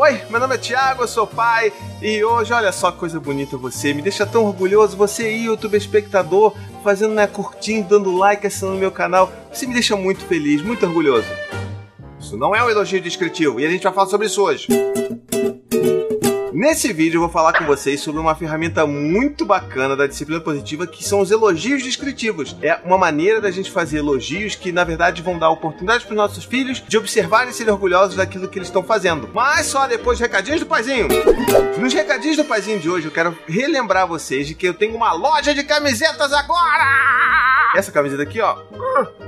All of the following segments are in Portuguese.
Oi, meu nome é Thiago, eu sou pai e hoje, olha só que coisa bonita você, me deixa tão orgulhoso, você aí, YouTube espectador, fazendo, né, curtindo, dando like, assinando meu canal, você me deixa muito feliz, muito orgulhoso. Isso não é um elogio descritivo e a gente vai falar sobre isso hoje. Nesse vídeo eu vou falar com vocês sobre uma ferramenta muito bacana da disciplina positiva que são os elogios descritivos. É uma maneira da gente fazer elogios que na verdade vão dar oportunidade para os nossos filhos de observarem e serem orgulhosos daquilo que eles estão fazendo. Mas só depois recadinhos do paizinho. Nos recadinhos do paizinho de hoje eu quero relembrar vocês de que eu tenho uma loja de camisetas agora. Essa camiseta aqui, ó.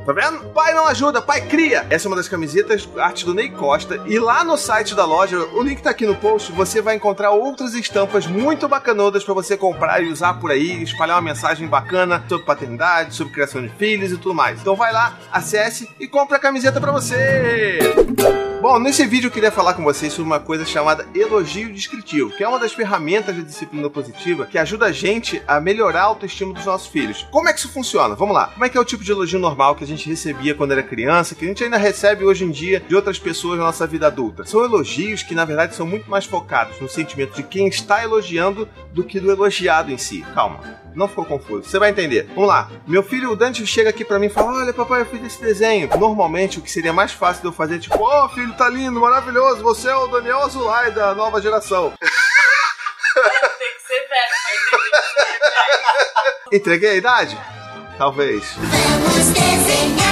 Tá vendo? Pai não ajuda, pai cria. Essa é uma das camisetas, arte do Ney Costa. E lá no site da loja, o link tá aqui no post, você vai encontrar outras estampas muito bacanudas para você comprar e usar por aí, espalhar uma mensagem bacana sobre paternidade, sobre criação de filhos e tudo mais. Então vai lá, acesse e compre a camiseta para você. Bom, nesse vídeo eu queria falar com vocês sobre uma coisa chamada elogio descritivo, que é uma das ferramentas da disciplina positiva que ajuda a gente a melhorar a autoestima dos nossos filhos. Como é que isso funciona? Vamos lá. Como é que é o tipo de elogio normal que a gente recebia quando era criança, que a gente ainda recebe hoje em dia de outras pessoas na nossa vida adulta? São elogios que na verdade são muito mais focados no sentimento de quem está elogiando do que do elogiado em si. Calma, não ficou confuso. Você vai entender. Vamos lá. Meu filho, o Dante, chega aqui para mim e fala: Olha, papai, eu fiz esse desenho. Normalmente, o que seria mais fácil de eu fazer é tipo: Ó, oh, filho, tá lindo, maravilhoso, você é o Daniel Azulay da nova geração. Tem que ser velho pra Entreguei a idade? Talvez. Vamos desenhar.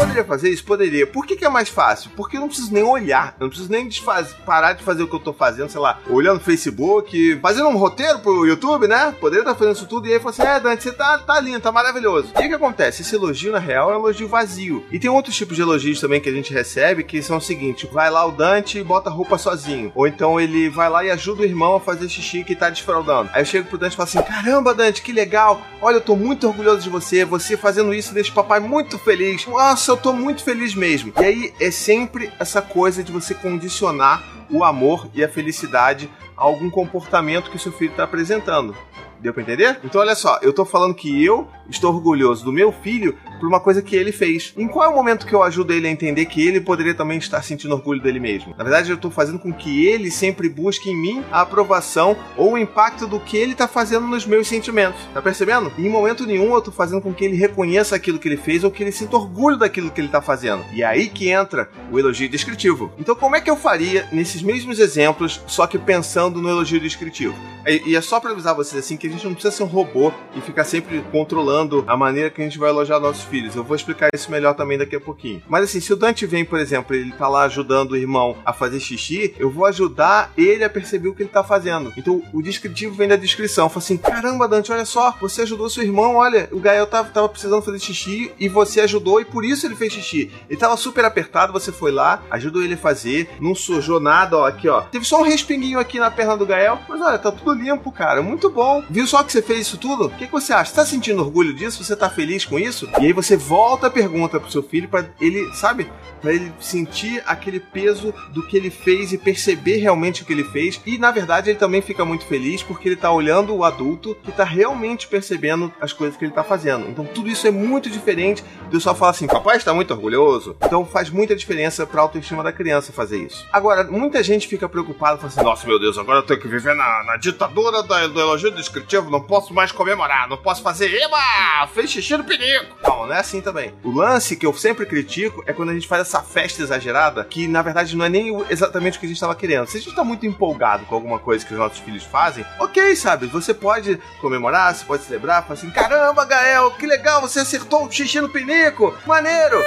Poderia fazer isso? Poderia. Por que, que, é mais fácil? Porque eu não preciso nem olhar. Eu não preciso nem desfaz... parar de fazer o que eu tô fazendo, sei lá, olhando no Facebook, fazendo um roteiro pro YouTube, né? Poderia estar fazendo isso tudo e aí falar assim: é, Dante, você tá, tá lindo, tá maravilhoso. E o que acontece? Esse elogio, na real, é um elogio vazio. E tem outros tipos de elogios também que a gente recebe que são o seguinte: vai lá o Dante e bota roupa sozinho. Ou então ele vai lá e ajuda o irmão a fazer xixi que tá desfraudando. Aí eu chego pro Dante e falo assim: caramba, Dante, que legal. Olha, eu tô muito orgulhoso de você. Você fazendo isso deixa o papai muito feliz. Nossa, eu tô muito feliz mesmo. E aí é sempre essa coisa de você condicionar o amor e a felicidade a algum comportamento que seu filho está apresentando. Deu pra entender? Então, olha só, eu tô falando que eu estou orgulhoso do meu filho por uma coisa que ele fez. Em qual é o momento que eu ajudo ele a entender que ele poderia também estar sentindo orgulho dele mesmo? Na verdade, eu estou fazendo com que ele sempre busque em mim a aprovação ou o impacto do que ele está fazendo nos meus sentimentos. Tá percebendo? em momento nenhum eu estou fazendo com que ele reconheça aquilo que ele fez ou que ele sinta orgulho daquilo que ele está fazendo. E é aí que entra o elogio descritivo. Então, como é que eu faria nesses mesmos exemplos, só que pensando no elogio descritivo? E é só para avisar vocês assim que a gente não precisa ser um robô e ficar sempre controlando a maneira que a gente vai elogiar nossos filhos. Eu vou explicar isso melhor também daqui a pouquinho. Mas assim, se o Dante vem, por exemplo, ele tá lá ajudando o irmão a fazer xixi, eu vou ajudar ele a perceber o que ele tá fazendo. Então o descritivo vem da descrição. Fala assim: caramba, Dante, olha só, você ajudou seu irmão, olha, o Gael tava, tava precisando fazer xixi e você ajudou e por isso ele fez xixi. Ele tava super apertado, você foi lá, ajudou ele a fazer, não sujou nada, ó, aqui ó. Teve só um respinguinho aqui na perna do Gael, mas olha, tá tudo limpo, cara, muito bom. Viu só que você fez isso tudo? O que, que você acha? Você tá sentindo orgulho disso? Você tá feliz com isso? E aí você volta a pergunta pro seu filho para ele, sabe? Para ele sentir aquele peso do que ele fez e perceber realmente o que ele fez. E na verdade ele também fica muito feliz porque ele tá olhando o adulto que tá realmente percebendo as coisas que ele tá fazendo. Então tudo isso é muito diferente eu só falar assim, papai está muito orgulhoso. Então faz muita diferença pra autoestima da criança fazer isso. Agora, muita gente fica preocupada, fala assim, nossa meu Deus, agora eu tenho que viver na, na ditadura do, do elogio descritivo, não posso mais comemorar, não posso fazer, eba, fez xixi no pinico. Não, não é assim também. O lance que eu sempre critico é quando a gente faz essa festa exagerada, que na verdade não é nem exatamente o que a gente estava querendo. Se a gente tá muito empolgado com alguma coisa que os nossos filhos fazem, ok, sabe? Você pode comemorar, você pode celebrar, falar assim: caramba, Gael, que legal, você acertou o xixi no pinico, maneiro!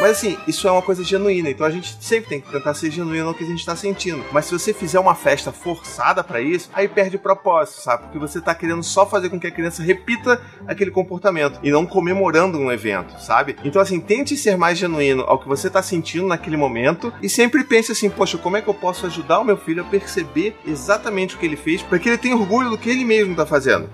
Mas assim, isso é uma coisa genuína, então a gente sempre tem que tentar ser genuíno no que a gente tá sentindo. Mas se você fizer uma festa forçada para isso, aí perde o propósito, sabe? Porque você tá querendo só fazer com que a criança repita aquele comportamento e não comemorando um evento, sabe? Então assim, tente ser mais genuíno ao que você tá sentindo naquele momento e sempre pense assim, poxa, como é que eu posso ajudar o meu filho a perceber exatamente o que ele fez para que ele tenha orgulho do que ele mesmo tá fazendo.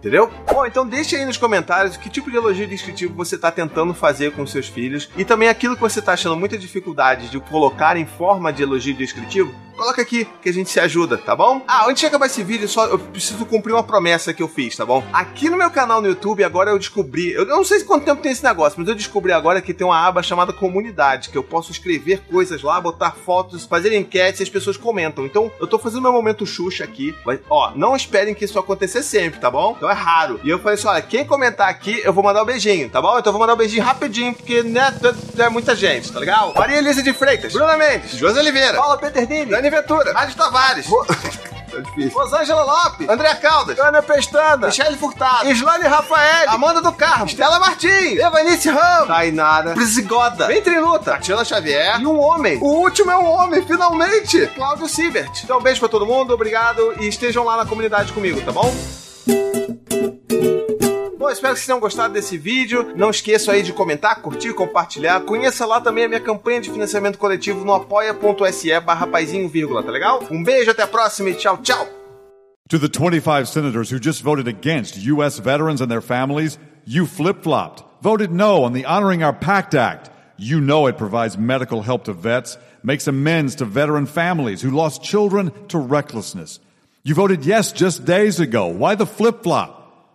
Entendeu? Bom, então deixa aí nos comentários que tipo de elogio descritivo você está tentando fazer com seus filhos e também aquilo que você está achando muita dificuldade de colocar em forma de elogio descritivo coloca aqui que a gente se ajuda, tá bom? Ah, antes de acabar esse vídeo, só eu preciso cumprir uma promessa que eu fiz, tá bom? Aqui no meu canal no YouTube, agora eu descobri, eu não sei quanto tempo tem esse negócio, mas eu descobri agora que tem uma aba chamada comunidade, que eu posso escrever coisas lá, botar fotos, fazer enquetes e as pessoas comentam. Então, eu tô fazendo meu momento Xuxa aqui, mas, ó, não esperem que isso aconteça sempre, tá bom? Então é raro. E eu falei assim, olha, quem comentar aqui, eu vou mandar um beijinho, tá bom? Então eu vou mandar um beijinho rapidinho, porque, né, é muita gente, tá legal? Maria Elisa de Freitas, Bruna Mendes, José Oliveira, Paula Peternini, Dani Ventura, Rádio Tavares. Tá difícil. Rosângela Lopes, André Caldas, Ana Pestana, Michele Furtado, Islane Rafael, Amanda do Carmo, Estela Martins, Evanice Ramos, Tainara, Prisigoda, Entre Luta, Tatiana Xavier. E um homem. O último é um homem, finalmente! Cláudio Sibert. Então, um beijo pra todo mundo, obrigado. E estejam lá na comunidade comigo, tá bom? Espero que vocês tenham gostado desse vídeo. Não esqueçam aí de comentar, curtir, compartilhar. Conheça lá também a minha campanha de financiamento coletivo no apoia.se barra tá legal? Um beijo, até a próxima e tchau, tchau! To the 25 senators who just voted against U.S. veterans and their families, you flip flopped, voted no on the Honoring Our Pact Act. You know it provides medical help to vets, makes amends to veteran families who lost children to recklessness. You voted yes just days ago. Why the flip flop?